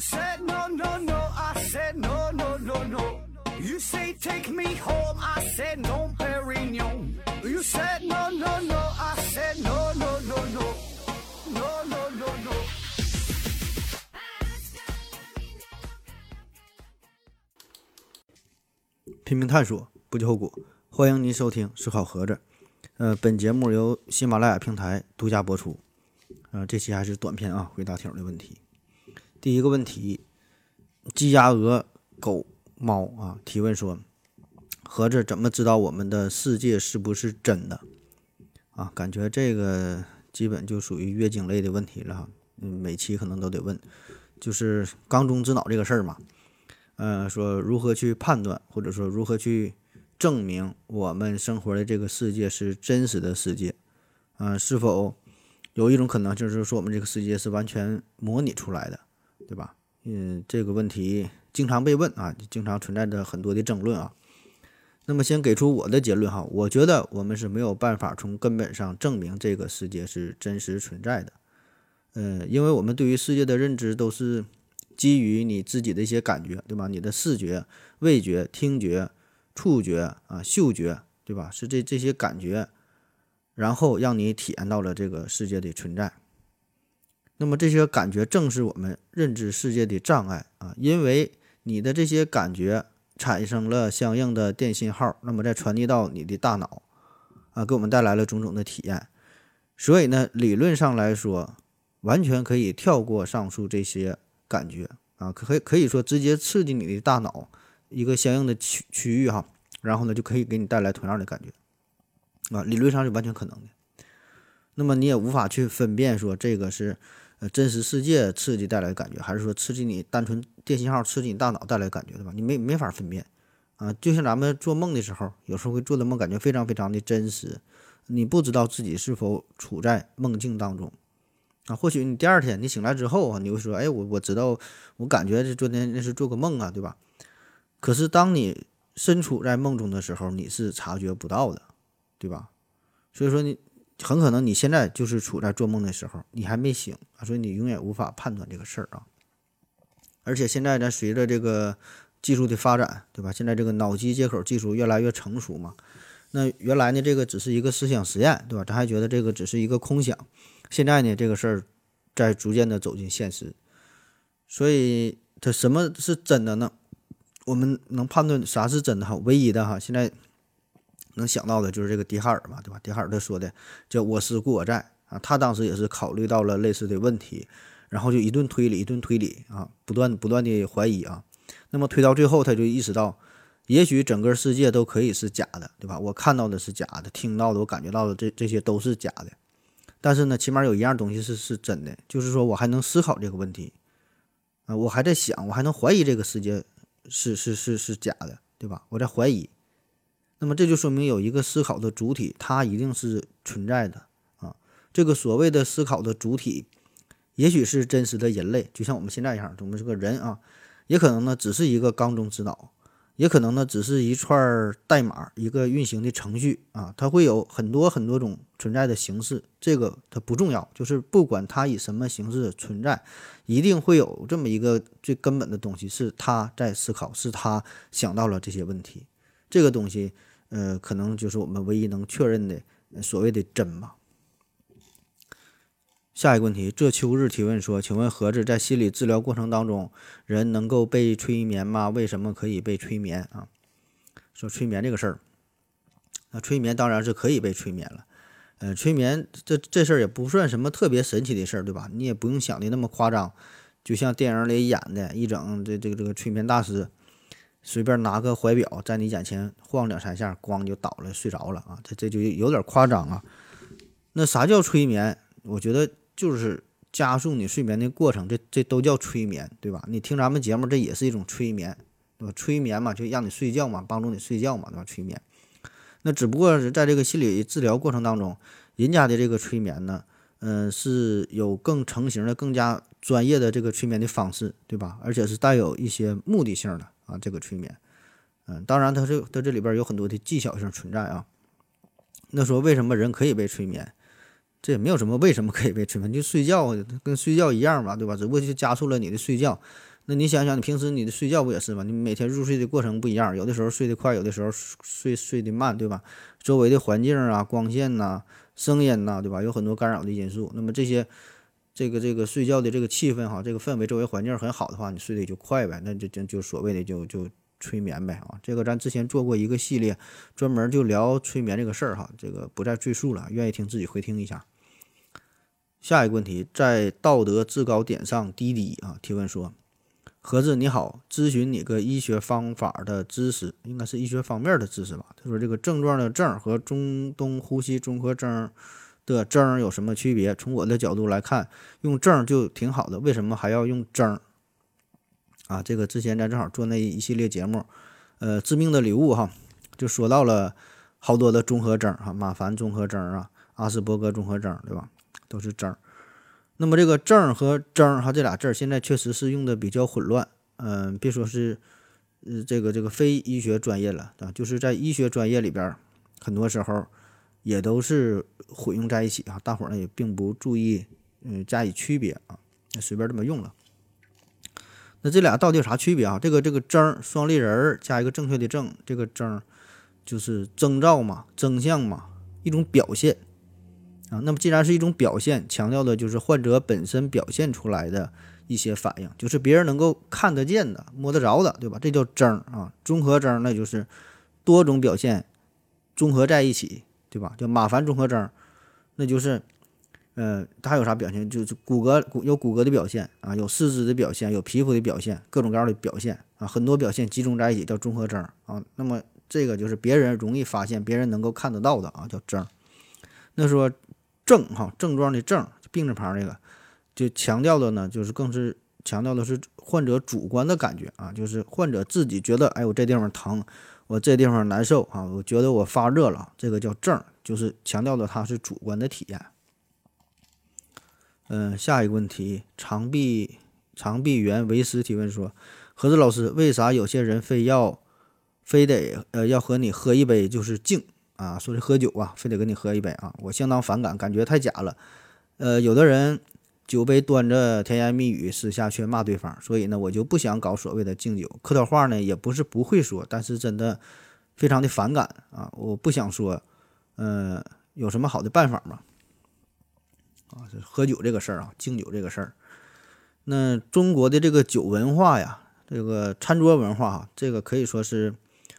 said no, no, no. I said no, no, no, no. You say take me home. I said no, Perignon. You said no, no, no. I said no, no, no, no. No, no, no, no. 拼命探索，不计后果。欢迎您收听《思考盒子》。呃，本节目由喜马拉雅平台独家播出。呃，这期还是短片啊，回答听友的问题。第一个问题，鸡、鸭、鹅、狗、猫啊，提问说：盒子怎么知道我们的世界是不是真的？啊，感觉这个基本就属于月经类的问题了哈。嗯，每期可能都得问，就是缸中之脑这个事儿嘛。呃，说如何去判断，或者说如何去证明我们生活的这个世界是真实的世界？嗯、是否有一种可能，就是说我们这个世界是完全模拟出来的，对吧？嗯，这个问题经常被问啊，经常存在着很多的争论啊。那么先给出我的结论哈，我觉得我们是没有办法从根本上证明这个世界是真实存在的。呃，因为我们对于世界的认知都是基于你自己的一些感觉，对吧？你的视觉、味觉、听觉、触觉啊、嗅觉，对吧？是这这些感觉，然后让你体验到了这个世界的存在。那么这些感觉正是我们认知世界的障碍啊，因为你的这些感觉产生了相应的电信号，那么再传递到你的大脑啊，给我们带来了种种的体验。所以呢，理论上来说，完全可以跳过上述这些感觉啊，可以可以说直接刺激你的大脑一个相应的区区域哈，然后呢就可以给你带来同样的感觉啊，理论上是完全可能的。那么你也无法去分辨说这个是呃真实世界刺激带来感觉，还是说刺激你单纯电信号刺激你大脑带来感觉，对吧？你没没法分辨啊，就像咱们做梦的时候，有时候会做的梦感觉非常非常的真实，你不知道自己是否处在梦境当中。啊，或许你第二天你醒来之后啊，你会说，哎，我我知道，我感觉这昨天那是做个梦啊，对吧？可是当你身处在梦中的时候，你是察觉不到的，对吧？所以说你很可能你现在就是处在做梦的时候，你还没醒啊，所以你永远无法判断这个事儿啊。而且现在呢，随着这个技术的发展，对吧？现在这个脑机接口技术越来越成熟嘛，那原来呢，这个只是一个思想实验，对吧？咱还觉得这个只是一个空想。现在呢，这个事儿在逐渐的走进现实，所以它什么是真的呢？我们能判断啥是真的哈？唯一的哈，现在能想到的就是这个笛卡尔嘛，对吧？笛卡尔他说的叫“我思故我在”啊，他当时也是考虑到了类似的问题，然后就一顿推理，一顿推理啊，不断不断的怀疑啊，那么推到最后，他就意识到，也许整个世界都可以是假的，对吧？我看到的是假的，听到的，我感觉到的，这这些都是假的。但是呢，起码有一样东西是是真的，就是说我还能思考这个问题，啊，我还在想，我还能怀疑这个世界是是是是假的，对吧？我在怀疑，那么这就说明有一个思考的主体，它一定是存在的啊。这个所谓的思考的主体，也许是真实的人类，就像我们现在一样，我们是个人啊，也可能呢只是一个缸中之脑。也可能呢，只是一串代码，一个运行的程序啊，它会有很多很多种存在的形式，这个它不重要，就是不管它以什么形式存在，一定会有这么一个最根本的东西，是他在思考，是他想到了这些问题，这个东西，呃，可能就是我们唯一能确认的所谓的真吧。下一个问题，这秋日提问说：“请问盒子在心理治疗过程当中，人能够被催眠吗？为什么可以被催眠啊？”说催眠这个事儿，那催眠当然是可以被催眠了。呃，催眠这这事儿也不算什么特别神奇的事儿，对吧？你也不用想的那么夸张，就像电影里演的，一整这这个这个催眠大师随便拿个怀表在你眼前晃两三下，咣就倒了，睡着了啊！这这就有点夸张啊。那啥叫催眠？我觉得。就是加速你睡眠的过程，这这都叫催眠，对吧？你听咱们节目，这也是一种催眠，对吧？催眠嘛，就让你睡觉嘛，帮助你睡觉嘛，对吧？催眠。那只不过是在这个心理治疗过程当中，人家的这个催眠呢，嗯，是有更成型的、更加专业的这个催眠的方式，对吧？而且是带有一些目的性的啊，这个催眠。嗯，当然它是它这里边有很多的技巧性存在啊。那说为什么人可以被催眠？这也没有什么为什么可以被催眠，就睡觉跟睡觉一样嘛，对吧？只不过就加速了你的睡觉，那你想想，你平时你的睡觉不也是吗？你每天入睡的过程不一样，有的时候睡得快，有的时候睡睡得慢，对吧？周围的环境啊、光线呐、声音呐，对吧？有很多干扰的因素。那么这些，这个这个睡觉的这个气氛哈，这个氛围、周围环境很好的话，你睡得就快呗，那就就就所谓的就就催眠呗啊。这个咱之前做过一个系列，专门就聊催眠这个事儿哈，这个不再赘述了，愿意听自己回听一下。下一个问题，在道德制高点上滴滴啊，提问说。盒子你好，咨询你个医学方法的知识，应该是医学方面的知识吧？他说这个症状的症和中东呼吸综合征的征有什么区别？从我的角度来看，用症就挺好的，为什么还要用征？啊，这个之前咱正好做那一系列节目，呃，致命的礼物哈，就说到了好多的综合征哈，马凡综合征啊，阿斯伯格综合征，对吧？都是征。那么这个症和征哈这俩字儿现在确实是用的比较混乱，嗯，别说是，呃，这个这个非医学专业了啊，就是在医学专业里边，很多时候也都是混用在一起啊，大伙儿呢也并不注意，嗯，加以区别啊，那随便这么用了。那这俩到底有啥区别啊？这个这个征双立人儿加一个正确的正，这个征就是征兆嘛，征象嘛，一种表现。啊，那么既然是一种表现，强调的就是患者本身表现出来的一些反应，就是别人能够看得见的、摸得着的，对吧？这叫征啊，综合征那就是多种表现综合在一起，对吧？叫马凡综合征，那就是，呃，它有啥表现？就是骨骼骨有骨骼的表现啊，有四肢的表现，有皮肤的表现，各种各样的表现啊，很多表现集中在一起叫综合征啊。那么这个就是别人容易发现、别人能够看得到的啊，叫征。那说。症哈症状的症病字旁这个，就强调的呢，就是更是强调的是患者主观的感觉啊，就是患者自己觉得，哎，我这地方疼，我这地方难受啊，我觉得我发热了，这个叫症，就是强调的它是主观的体验。嗯，下一个问题，长臂长臂猿为师提问说，何子老师，为啥有些人非要非得呃要和你喝一杯就是敬？啊，说是喝酒啊，非得跟你喝一杯啊，我相当反感，感觉太假了。呃，有的人酒杯端着，甜言蜜语，私下却骂对方，所以呢，我就不想搞所谓的敬酒。客套话呢，也不是不会说，但是真的非常的反感啊，我不想说。呃，有什么好的办法吗？啊，这喝酒这个事儿啊，敬酒这个事儿，那中国的这个酒文化呀，这个餐桌文化哈，这个可以说是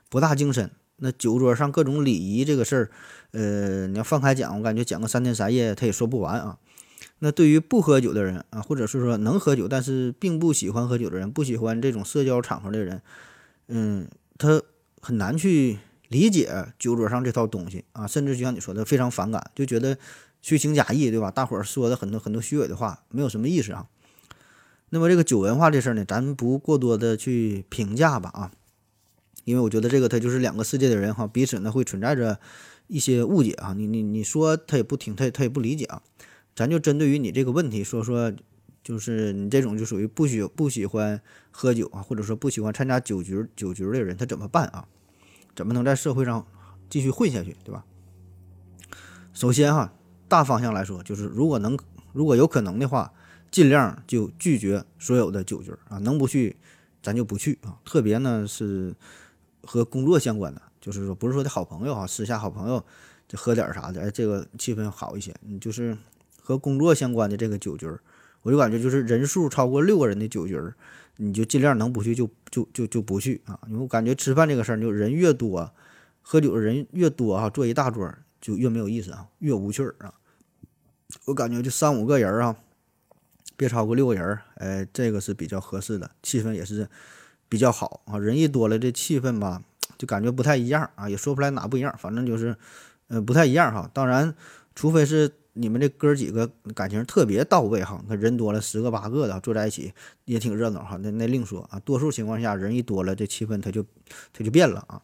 博大精深。那酒桌上各种礼仪这个事儿，呃，你要放开讲，我感觉讲个三天三夜他也说不完啊。那对于不喝酒的人啊，或者是说能喝酒但是并不喜欢喝酒的人，不喜欢这种社交场合的人，嗯，他很难去理解酒桌上这套东西啊，甚至就像你说的，非常反感，就觉得虚情假意，对吧？大伙儿说的很多很多虚伪的话，没有什么意思啊。那么这个酒文化这事儿呢，咱不过多的去评价吧啊。因为我觉得这个他就是两个世界的人哈，彼此呢会存在着一些误解啊。你你你说他也不听，他他也不理解啊。咱就针对于你这个问题说说，就是你这种就属于不喜不喜欢喝酒啊，或者说不喜欢参加酒局酒局的人，他怎么办啊？怎么能在社会上继续混下去，对吧？首先哈，大方向来说，就是如果能如果有可能的话，尽量就拒绝所有的酒局啊，能不去咱就不去啊。特别呢是。和工作相关的，就是说不是说的好朋友哈，私下好朋友就喝点啥的，哎，这个气氛好一些。你就是和工作相关的这个酒局，我就感觉就是人数超过六个人的酒局，你就尽量能不去就就就就不去啊。因为我感觉吃饭这个事儿，就人越多，喝酒的人越多哈，坐一大桌就越没有意思啊，越无趣儿啊。我感觉就三五个人啊，别超过六个人，哎，这个是比较合适的，气氛也是。比较好啊，人一多了，这气氛吧，就感觉不太一样啊，也说不出来哪不一样，反正就是，呃，不太一样哈。当然，除非是你们这哥几个感情特别到位哈，那人多了十个八个的坐在一起也挺热闹哈，那那另说啊。多数情况下，人一多了，这气氛它就它就变了啊。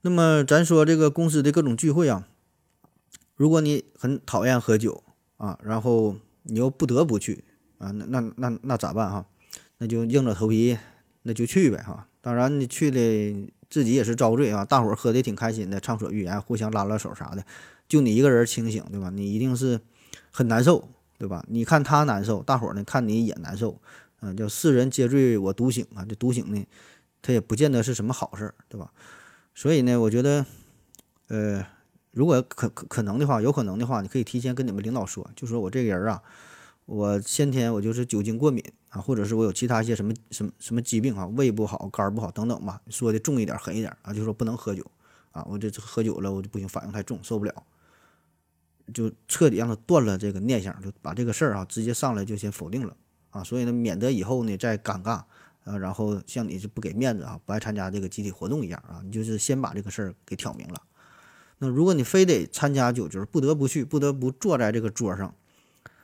那么咱说这个公司的各种聚会啊，如果你很讨厌喝酒啊，然后你又不得不去啊，那那那那咋办哈？那就硬着头皮，那就去呗哈。当然你去的自己也是遭罪啊，大伙儿喝的挺开心的，畅所欲言，互相拉拉手啥的，就你一个人清醒，对吧？你一定是很难受，对吧？你看他难受，大伙儿呢看你也难受，嗯，叫世人皆醉我独醒啊，这独醒呢，他也不见得是什么好事儿，对吧？所以呢，我觉得，呃，如果可可可能的话，有可能的话，你可以提前跟你们领导说，就说我这个人啊，我先天我就是酒精过敏啊，或者是我有其他一些什么什么什么疾病啊，胃不好、肝不好等等吧，说的重一点、狠一点啊，就说不能喝酒啊，我这喝酒了我就不行，反应太重，受不了。就彻底让他断了这个念想，就把这个事儿啊直接上来就先否定了啊，所以呢，免得以后呢再尴尬啊，然后像你是不给面子啊，不爱参加这个集体活动一样啊，你就是先把这个事儿给挑明了。那如果你非得参加酒局，不得不去，不得不坐在这个桌上，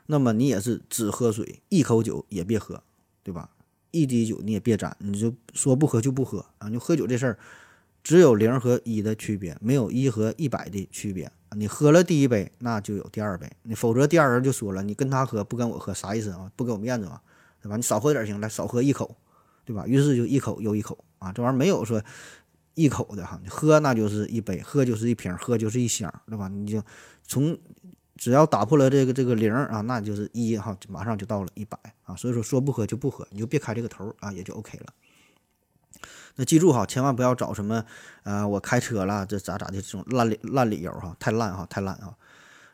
那么你也是只喝水，一口酒也别喝，对吧？一滴酒你也别沾，你就说不喝就不喝啊。你喝酒这事儿只有零和一的区别，没有一和一百的区别。你喝了第一杯，那就有第二杯。你否则第二人就说了，你跟他喝不跟我喝，啥意思啊？不给我面子嘛，对吧？你少喝点行，来少喝一口，对吧？于是就一口又一口啊，这玩意儿没有说一口的哈，你喝那就是一杯，喝就是一瓶，喝就是一箱，对吧？你就从只要打破了这个这个零啊，那就是一哈，马上就到了一百啊。所以说说不喝就不喝，你就别开这个头啊，也就 OK 了。那记住哈，千万不要找什么，呃，我开车了，这咋咋的这种烂理烂理由哈，太烂哈，太烂啊，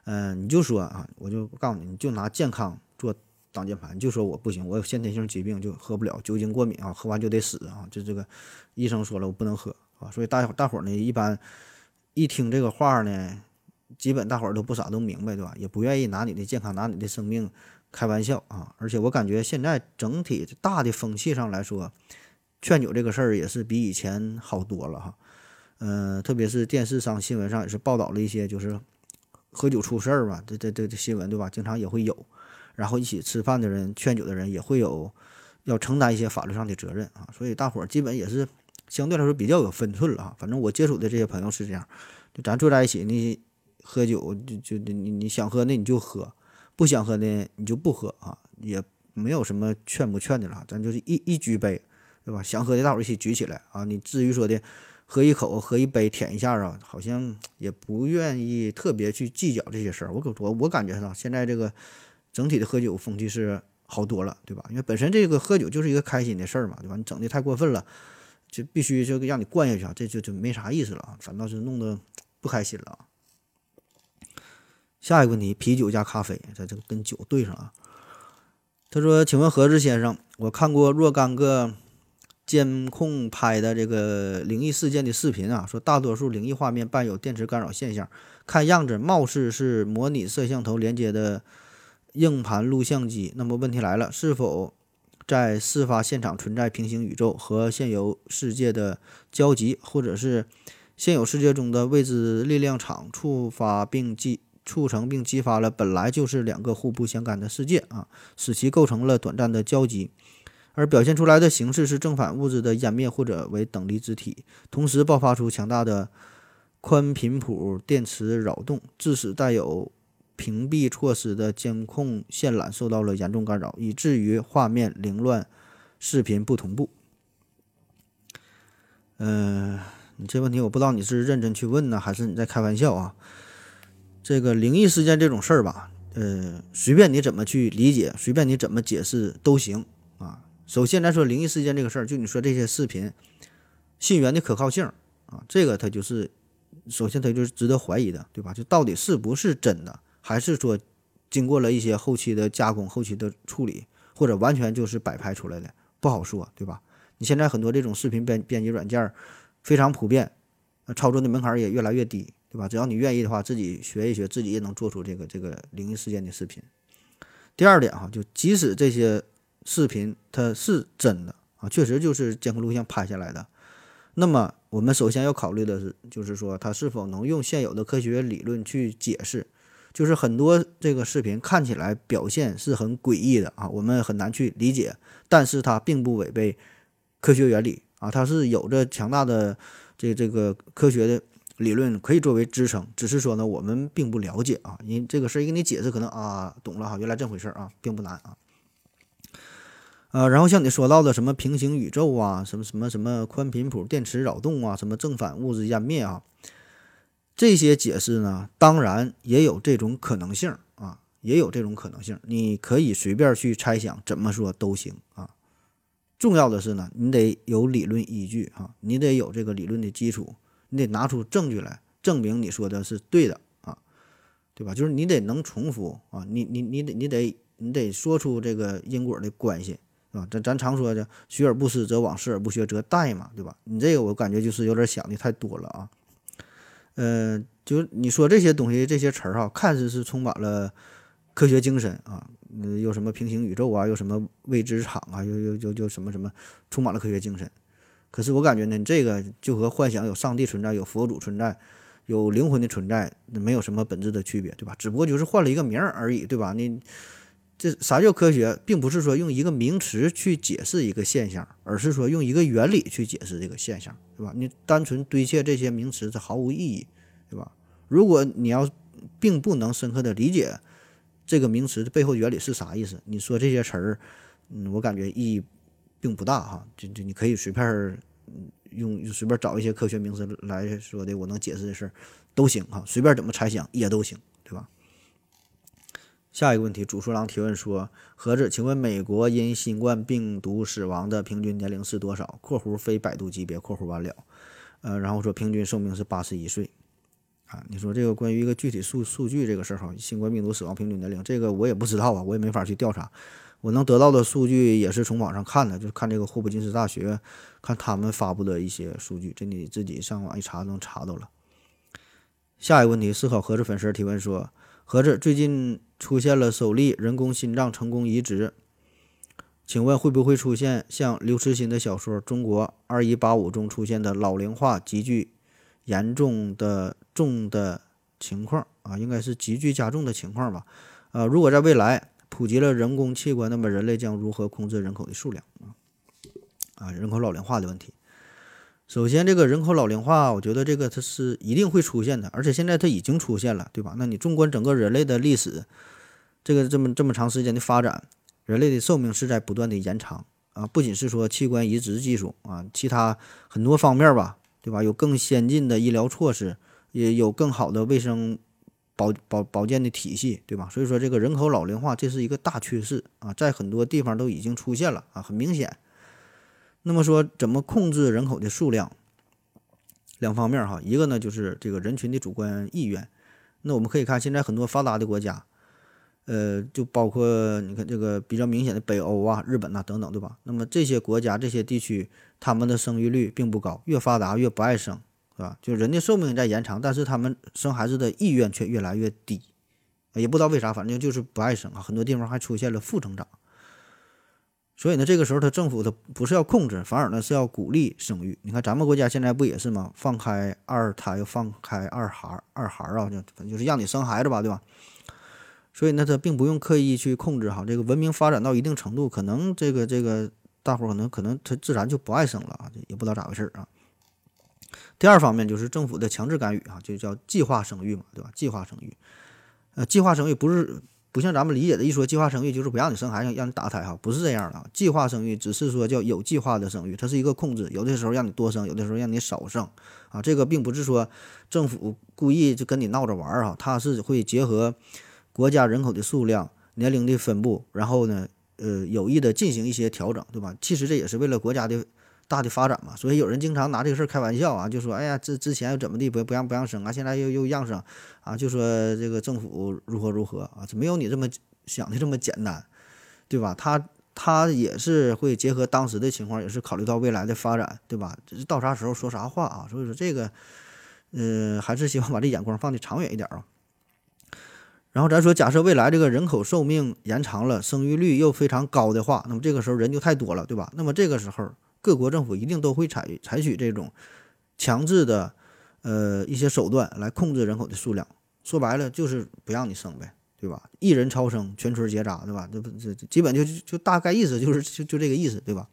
嗯，你就说啊，我就告诉你，你就拿健康做挡箭牌，就说我不行，我有先天性疾病，就喝不了，酒精过敏啊，喝完就得死啊，就这个医生说了，我不能喝啊，所以大伙大伙呢，一般一听这个话呢，基本大伙儿都不傻，都明白对吧？也不愿意拿你的健康，拿你的生命开玩笑啊，而且我感觉现在整体大的风气上来说。劝酒这个事儿也是比以前好多了哈，嗯，特别是电视上、新闻上也是报道了一些，就是喝酒出事儿吧，这这这这新闻对吧？经常也会有，然后一起吃饭的人、劝酒的人也会有要承担一些法律上的责任啊，所以大伙儿基本也是相对来说比较有分寸了啊。反正我接触的这些朋友是这样，就咱坐在一起，你喝酒就就你你想喝那你就喝，不想喝呢你就不喝啊，也没有什么劝不劝的了，咱就是一一举杯。对吧？想喝的大伙一起举起来啊！你至于说的喝一口、喝一杯、舔一下啊，好像也不愿意特别去计较这些事儿。我可我我感觉到现在这个整体的喝酒风气是好多了，对吧？因为本身这个喝酒就是一个开心的事儿嘛，对吧？你整的太过分了，就必须就让你灌下去啊，这就就没啥意思了啊，反倒是弄得不开心了。下一个问题：啤酒加咖啡，在这个跟酒对上啊。他说：“请问何志先生，我看过若干个。”监控拍的这个灵异事件的视频啊，说大多数灵异画面伴有电磁干扰现象，看样子貌似是模拟摄像头连接的硬盘录像机。那么问题来了，是否在事发现场存在平行宇宙和现有世界的交集，或者是现有世界中的未知力量场触发并激促成并激发了本来就是两个互不相干的世界啊，使其构成了短暂的交集？而表现出来的形式是正反物质的湮灭或者为等离子体，同时爆发出强大的宽频谱电磁扰动，致使带有屏蔽措施的监控线缆受到了严重干扰，以至于画面凌乱，视频不同步。嗯，你这问题我不知道你是认真去问呢，还是你在开玩笑啊？这个灵异事件这种事儿吧，呃，随便你怎么去理解，随便你怎么解释都行啊。首先来说，灵异事件这个事儿，就你说这些视频，信源的可靠性啊，这个它就是首先它就是值得怀疑的，对吧？就到底是不是真的，还是说经过了一些后期的加工、后期的处理，或者完全就是摆拍出来的，不好说，对吧？你现在很多这种视频编编辑软件非常普遍，操作的门槛也越来越低，对吧？只要你愿意的话，自己学一学，自己也能做出这个这个灵异事件的视频。第二点哈，就即使这些。视频它是真的啊，确实就是监控录像拍下来的。那么我们首先要考虑的是，就是说它是否能用现有的科学理论去解释。就是很多这个视频看起来表现是很诡异的啊，我们很难去理解，但是它并不违背科学原理啊，它是有着强大的这这个科学的理论可以作为支撑。只是说呢，我们并不了解啊，因这个事儿一给你解释，可能啊懂了哈，原来这回事儿啊，并不难啊。呃，然后像你说到的什么平行宇宙啊，什么什么什么宽频谱电磁扰动啊，什么正反物质湮灭啊，这些解释呢，当然也有这种可能性啊。也有这种可能性。你可以随便去猜想，怎么说都行啊。重要的是呢，你得有理论依据啊，你得有这个理论的基础，你得拿出证据来证明你说的是对的啊，对吧？就是你得能重复啊，你你你得你得你得说出这个因果的关系。啊，咱咱常说的“学而不思则罔，思而不学则殆”嘛，对吧？你这个我感觉就是有点想的太多了啊。呃，就你说这些东西这些词儿哈，看似是充满了科学精神啊，嗯，又什么平行宇宙啊，又什么未知场啊，又又又又什么什么，充满了科学精神。可是我感觉呢，这个就和幻想有上帝存在、有佛祖存在、有灵魂的存在，没有什么本质的区别，对吧？只不过就是换了一个名儿而已，对吧？你。这啥叫科学，并不是说用一个名词去解释一个现象，而是说用一个原理去解释这个现象，对吧？你单纯堆砌这些名词，它毫无意义，对吧？如果你要并不能深刻的理解这个名词的背后原理是啥意思，你说这些词儿，嗯，我感觉意义并不大哈。就就你可以随便用随便找一些科学名词来说的，我能解释的事儿都行哈，随便怎么猜想也都行，对吧？下一个问题，主书郎提问说：“何子，请问美国因新冠病毒死亡的平均年龄是多少？（括弧非百度级别）（括弧完了）呃，然后说平均寿命是八十一岁。啊，你说这个关于一个具体数数据这个事儿哈，新冠病毒死亡平均年龄，这个我也不知道啊，我也没法去调查。我能得到的数据也是从网上看的，就是看这个霍普金斯大学看他们发布的一些数据，这你自己上网一查能查到了。下一个问题，思考何子粉丝提问说：何子最近。出现了首例人工心脏成功移植，请问会不会出现像刘慈欣的小说《中国二一八五》中出现的老龄化急剧严重的重的情况啊？应该是急剧加重的情况吧？呃，如果在未来普及了人工器官，那么人类将如何控制人口的数量啊？啊，人口老龄化的问题。首先，这个人口老龄化，我觉得这个它是一定会出现的，而且现在它已经出现了，对吧？那你纵观整个人类的历史，这个这么这么长时间的发展，人类的寿命是在不断的延长啊，不仅是说器官移植技术啊，其他很多方面吧，对吧？有更先进的医疗措施，也有更好的卫生保保保健的体系，对吧？所以说，这个人口老龄化这是一个大趋势啊，在很多地方都已经出现了啊，很明显。那么说，怎么控制人口的数量？两方面哈，一个呢就是这个人群的主观意愿。那我们可以看现在很多发达的国家，呃，就包括你看这个比较明显的北欧啊、日本呐等等，对吧？那么这些国家、这些地区，他们的生育率并不高，越发达越不爱生，是吧？就人的寿命在延长，但是他们生孩子的意愿却越来越低，也不知道为啥，反正就是不爱生啊。很多地方还出现了负增长。所以呢，这个时候他政府他不是要控制，反而呢是要鼓励生育。你看咱们国家现在不也是吗？放开二胎，放开二孩，二孩啊，就就是让你生孩子吧，对吧？所以呢，他并不用刻意去控制哈。这个文明发展到一定程度，可能这个这个大伙可能可能他自然就不爱生了啊，也不知道咋回事啊。第二方面就是政府的强制干预啊，就叫计划生育嘛，对吧？计划生育，呃，计划生育不是。不像咱们理解的，一说计划生育就是不让你生孩子，让你打胎哈，不是这样的。计划生育只是说叫有计划的生育，它是一个控制，有的时候让你多生，有的时候让你少生啊。这个并不是说政府故意就跟你闹着玩儿哈，它是会结合国家人口的数量、年龄的分布，然后呢，呃，有意的进行一些调整，对吧？其实这也是为了国家的。大的发展嘛，所以有人经常拿这个事儿开玩笑啊，就说：“哎呀，这之前又怎么地不不让不让生啊，现在又又让生啊，就说这个政府如何如何啊，这没有你这么想的这么简单，对吧？他他也是会结合当时的情况，也是考虑到未来的发展，对吧？到啥时候说啥话啊？所以说这个，呃，还是希望把这眼光放的长远一点啊。然后咱说，假设未来这个人口寿命延长了，生育率又非常高的话，那么这个时候人就太多了，对吧？那么这个时候。各国政府一定都会采采取这种强制的呃一些手段来控制人口的数量。说白了就是不让你生呗，对吧？一人超生，全村结扎，对吧？这不这基本就就大概意思就是就就这个意思，对吧？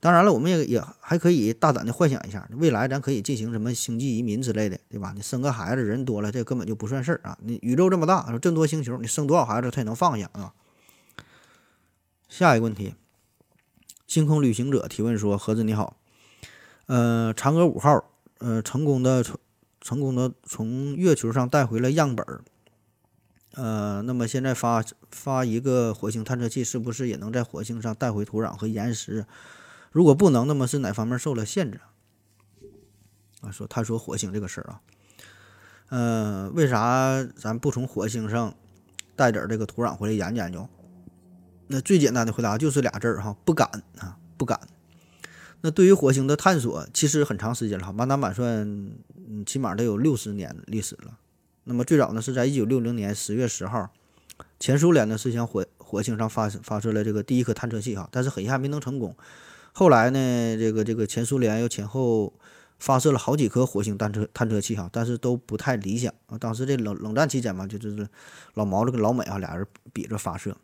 当然了，我们也也还可以大胆的幻想一下，未来咱可以进行什么星际移民之类的，对吧？你生个孩子人多了，这根本就不算事儿啊！你宇宙这么大，这么多星球，你生多少孩子他也能放下啊？下一个问题。星空旅行者提问说：“盒子你好，呃，嫦娥五号，呃，成功的成成功的从月球上带回了样本儿，呃，那么现在发发一个火星探测器，是不是也能在火星上带回土壤和岩石？如果不能，那么是哪方面受了限制？啊，说他说火星这个事儿啊，呃，为啥咱不从火星上带点这个土壤回来研究研究？那最简单的回答就是俩字儿哈，不敢啊，不敢。那对于火星的探索，其实很长时间了，满打满算，嗯，起码得有六十年历史了。那么最早呢，是在一九六零年十月十号，前苏联呢是向火火星上发发射了这个第一颗探测器哈，但是很遗憾没能成功。后来呢，这个这个前苏联又前后发射了好几颗火星探测探测器哈，但是都不太理想啊。当时这冷冷战期间嘛，就就是老毛子跟老美啊俩人比着发射。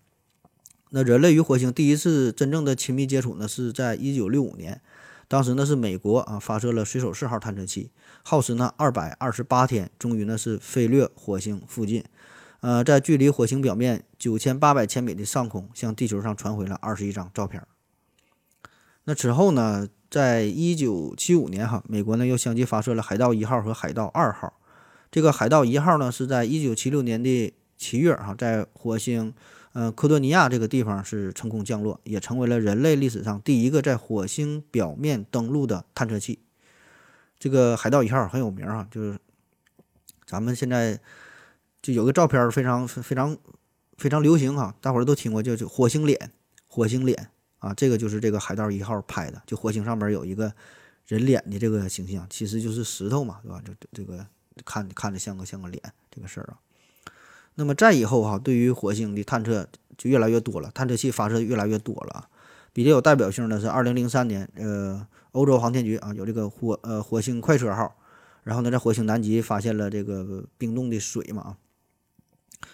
那人类与火星第一次真正的亲密接触呢，是在一九六五年。当时呢是美国啊发射了水手四号探测器，耗时呢二百二十八天，终于呢是飞掠火星附近，呃，在距离火星表面九千八百千米的上空，向地球上传回了二十一张照片。那此后呢，在一九七五年哈，美国呢又相继发射了海盗一号和海盗二号。这个海盗一号呢是在一九七六年的七月哈，在火星。呃，科多尼亚这个地方是成功降落，也成为了人类历史上第一个在火星表面登陆的探测器。这个海盗一号很有名啊，就是咱们现在就有个照片非常非常非常流行哈，大伙儿都听过，叫就火星脸，火星脸啊，这个就是这个海盗一号拍的，就火星上面有一个人脸的这个形象，其实就是石头嘛，对吧？就这个看看着像个像个脸这个事儿啊。那么再以后哈，对于火星的探测就越来越多了，探测器发射越来越多了。比较有代表性的是二零零三年，呃，欧洲航天局啊有这个火呃火星快车号，然后呢在火星南极发现了这个冰冻的水嘛，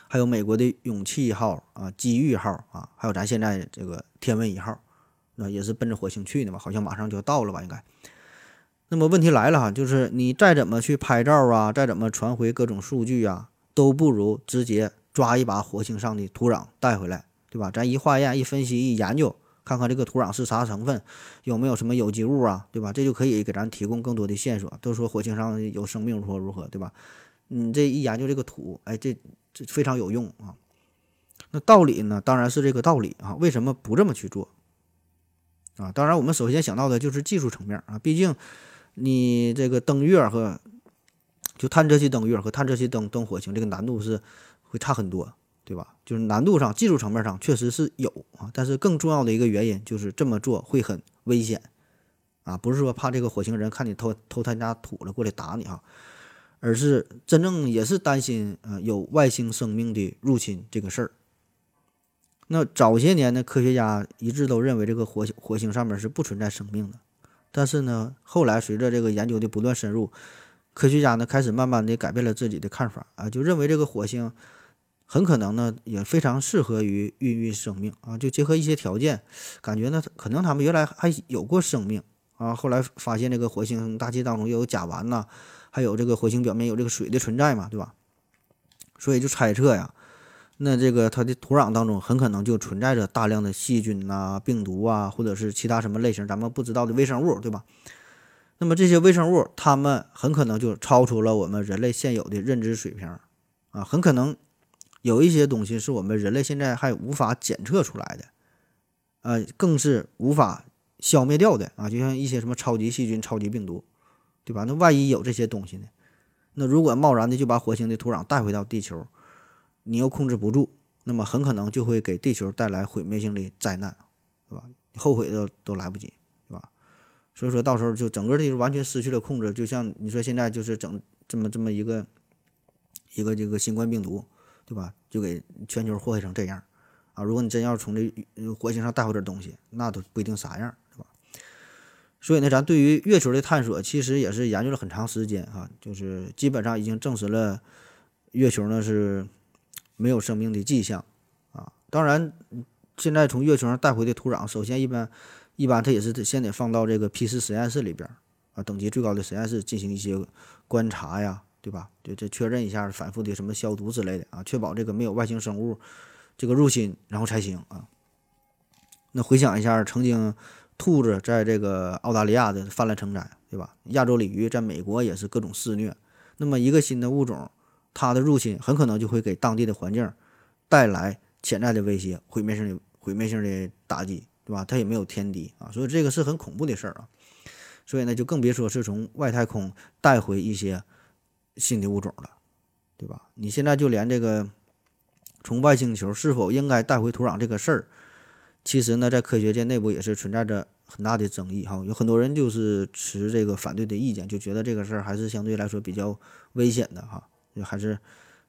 还有美国的勇气号啊、机遇号啊，还有咱现在这个天问一号，那也是奔着火星去的嘛，好像马上就要到了吧应该。那么问题来了哈，就是你再怎么去拍照啊，再怎么传回各种数据啊。都不如直接抓一把火星上的土壤带回来，对吧？咱一化验、一分析、一研究，看看这个土壤是啥成分，有没有什么有机物啊，对吧？这就可以给咱提供更多的线索。都说火星上有生命如何如何，对吧？你这一研究这个土，哎，这这非常有用啊。那道理呢？当然是这个道理啊。为什么不这么去做啊？当然，我们首先想到的就是技术层面啊。毕竟你这个登月和就探测器登月和探测器登登火星，这个难度是会差很多，对吧？就是难度上、技术层面上确实是有啊，但是更重要的一个原因就是这么做会很危险啊，不是说怕这个火星人看你偷偷他家土了过来打你哈，而是真正也是担心呃有外星生命的入侵这个事儿。那早些年的科学家一致都认为这个火星火星上面是不存在生命的，但是呢，后来随着这个研究的不断深入。科学家呢开始慢慢的改变了自己的看法啊，就认为这个火星很可能呢也非常适合于孕育生命啊，就结合一些条件，感觉呢可能他们原来还有过生命啊，后来发现这个火星大气当中又有甲烷呐，还有这个火星表面有这个水的存在嘛，对吧？所以就猜测呀，那这个它的土壤当中很可能就存在着大量的细菌呐、病毒啊，或者是其他什么类型咱们不知道的微生物，对吧？那么这些微生物，它们很可能就超出了我们人类现有的认知水平，啊，很可能有一些东西是我们人类现在还无法检测出来的，呃，更是无法消灭掉的啊，就像一些什么超级细菌、超级病毒，对吧？那万一有这些东西呢？那如果贸然的就把火星的土壤带回到地球，你又控制不住，那么很可能就会给地球带来毁灭性的灾难，对吧？后悔都都来不及。所以说到时候就整个地球完全失去了控制，就像你说现在就是整这么这么一个一个这个新冠病毒，对吧？就给全球祸害成这样啊！如果你真要从这火星上带回点东西，那都不一定啥样，是吧？所以呢，咱对于月球的探索其实也是研究了很长时间哈，就是基本上已经证实了月球呢是没有生命的迹象啊。当然，现在从月球上带回的土壤，首先一般。一般它也是先得放到这个 P 四实验室里边啊，等级最高的实验室进行一些观察呀，对吧？对，这确认一下，反复的什么消毒之类的啊，确保这个没有外星生物这个入侵，然后才行啊。那回想一下，曾经兔子在这个澳大利亚的泛滥成灾，对吧？亚洲鲤鱼在美国也是各种肆虐。那么一个新的物种它的入侵很可能就会给当地的环境带来潜在的威胁、毁灭性的毁灭性的打击，对吧？它也没有天敌啊，所以这个是很恐怖的事儿啊。所以呢，就更别说是从外太空带回一些新的物种了，对吧？你现在就连这个从外星球是否应该带回土壤这个事儿，其实呢，在科学界内部也是存在着很大的争议哈。有很多人就是持这个反对的意见，就觉得这个事儿还是相对来说比较危险的哈，还是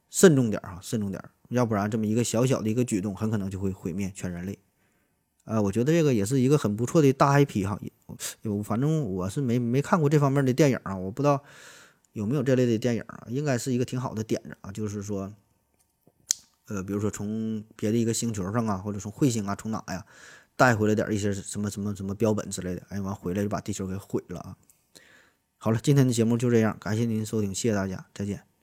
慎重点儿哈，慎重点儿，要不然这么一个小小的一个举动，很可能就会毁灭全人类。呃，我觉得这个也是一个很不错的大 IP 哈，有反正我是没没看过这方面的电影啊，我不知道有没有这类的电影啊，应该是一个挺好的点子啊，就是说，呃，比如说从别的一个星球上啊，或者从彗星啊，从哪呀带回来点一些什么什么什么标本之类的，哎，完回来就把地球给毁了啊。好了，今天的节目就这样，感谢您收听，谢谢大家，再见。